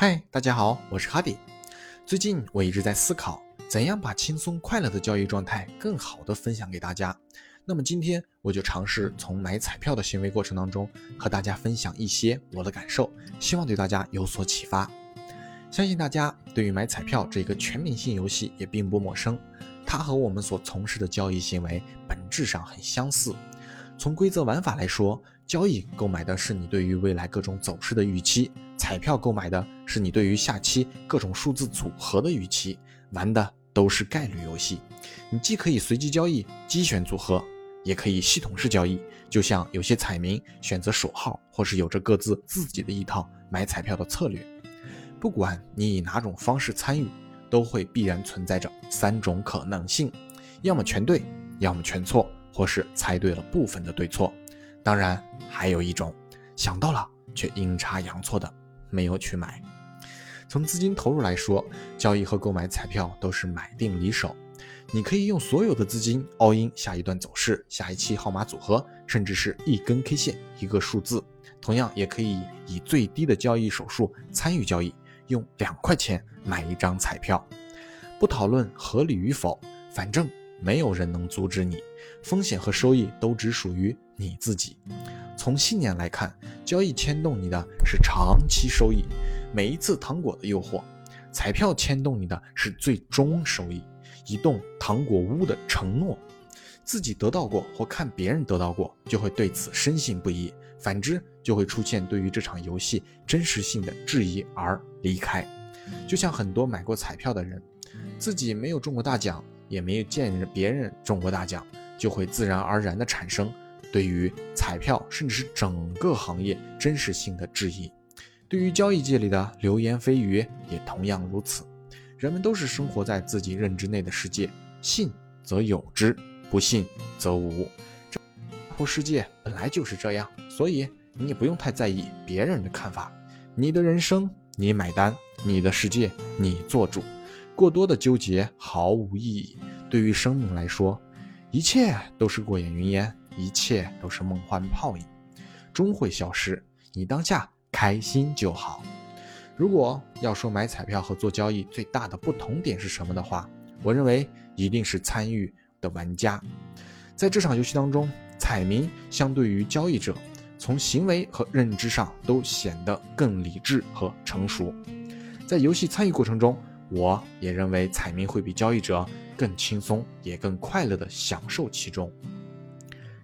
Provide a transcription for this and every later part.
嗨，大家好，我是哈迪。最近我一直在思考，怎样把轻松快乐的交易状态更好的分享给大家。那么今天我就尝试从买彩票的行为过程当中，和大家分享一些我的感受，希望对大家有所启发。相信大家对于买彩票这个全民性游戏也并不陌生，它和我们所从事的交易行为本质上很相似。从规则玩法来说，交易购买的是你对于未来各种走势的预期。彩票购买的是你对于下期各种数字组合的预期，玩的都是概率游戏。你既可以随机交易、机选组合，也可以系统式交易。就像有些彩民选择手号，或是有着各自自己的一套买彩票的策略。不管你以哪种方式参与，都会必然存在着三种可能性：要么全对，要么全错，或是猜对了部分的对错。当然，还有一种想到了却阴差阳错的。没有去买。从资金投入来说，交易和购买彩票都是买定离手。你可以用所有的资金 all in 下一段走势、下一期号码组合，甚至是一根 K 线、一个数字。同样，也可以以最低的交易手数参与交易，用两块钱买一张彩票。不讨论合理与否，反正没有人能阻止你。风险和收益都只属于你自己。从信念来看，交易牵动你的是长期收益，每一次糖果的诱惑；彩票牵动你的是最终收益，一栋糖果屋的承诺。自己得到过或看别人得到过，就会对此深信不疑；反之，就会出现对于这场游戏真实性的质疑而离开。就像很多买过彩票的人，自己没有中过大奖，也没有见着别人中过大奖，就会自然而然地产生。对于彩票，甚至是整个行业真实性的质疑，对于交易界里的流言蜚语也同样如此。人们都是生活在自己认知内的世界，信则有之，不信则无。这破世界本来就是这样，所以你也不用太在意别人的看法。你的人生你买单，你的世界你做主，过多的纠结毫无意义。对于生命来说，一切都是过眼云烟。一切都是梦幻泡影，终会消失。你当下开心就好。如果要说买彩票和做交易最大的不同点是什么的话，我认为一定是参与的玩家。在这场游戏当中，彩民相对于交易者，从行为和认知上都显得更理智和成熟。在游戏参与过程中，我也认为彩民会比交易者更轻松，也更快乐地享受其中。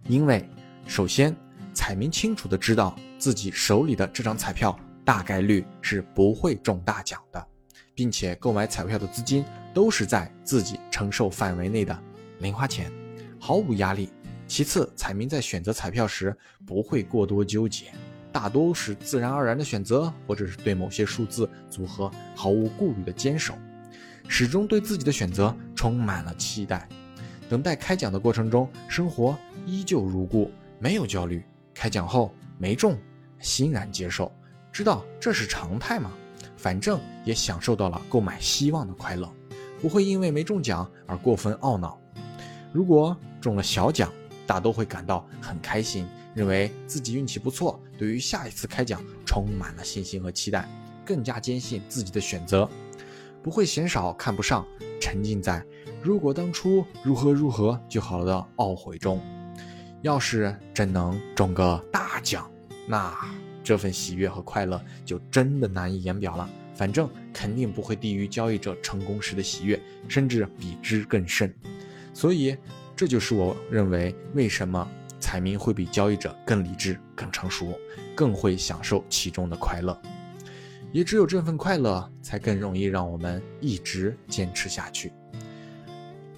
因为，首先，彩民清楚的知道自己手里的这张彩票大概率是不会中大奖的，并且购买彩票的资金都是在自己承受范围内的零花钱，毫无压力。其次，彩民在选择彩票时不会过多纠结，大多是自然而然的选择，或者是对某些数字组合毫无顾虑的坚守，始终对自己的选择充满了期待。等待开奖的过程中，生活依旧如故，没有焦虑。开奖后没中，欣然接受，知道这是常态嘛？反正也享受到了购买希望的快乐，不会因为没中奖而过分懊恼。如果中了小奖，大都会感到很开心，认为自己运气不错，对于下一次开奖充满了信心和期待，更加坚信自己的选择，不会嫌少看不上，沉浸在。如果当初如何如何就好了的懊悔中，要是真能中个大奖，那这份喜悦和快乐就真的难以言表了。反正肯定不会低于交易者成功时的喜悦，甚至比之更甚。所以，这就是我认为为什么彩民会比交易者更理智、更成熟、更会享受其中的快乐。也只有这份快乐，才更容易让我们一直坚持下去。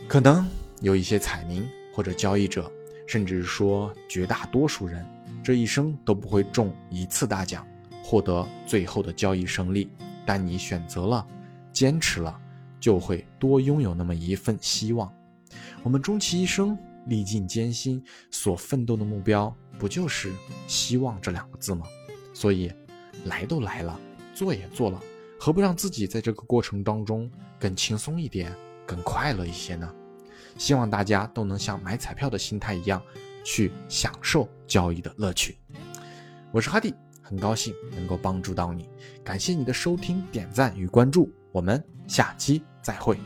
可能有一些彩民或者交易者，甚至说绝大多数人，这一生都不会中一次大奖，获得最后的交易胜利。但你选择了，坚持了，就会多拥有那么一份希望。我们终其一生历尽艰辛所奋斗的目标，不就是希望这两个字吗？所以，来都来了，做也做了，何不让自己在这个过程当中更轻松一点？更快乐一些呢？希望大家都能像买彩票的心态一样，去享受交易的乐趣。我是哈迪，很高兴能够帮助到你，感谢你的收听、点赞与关注，我们下期再会。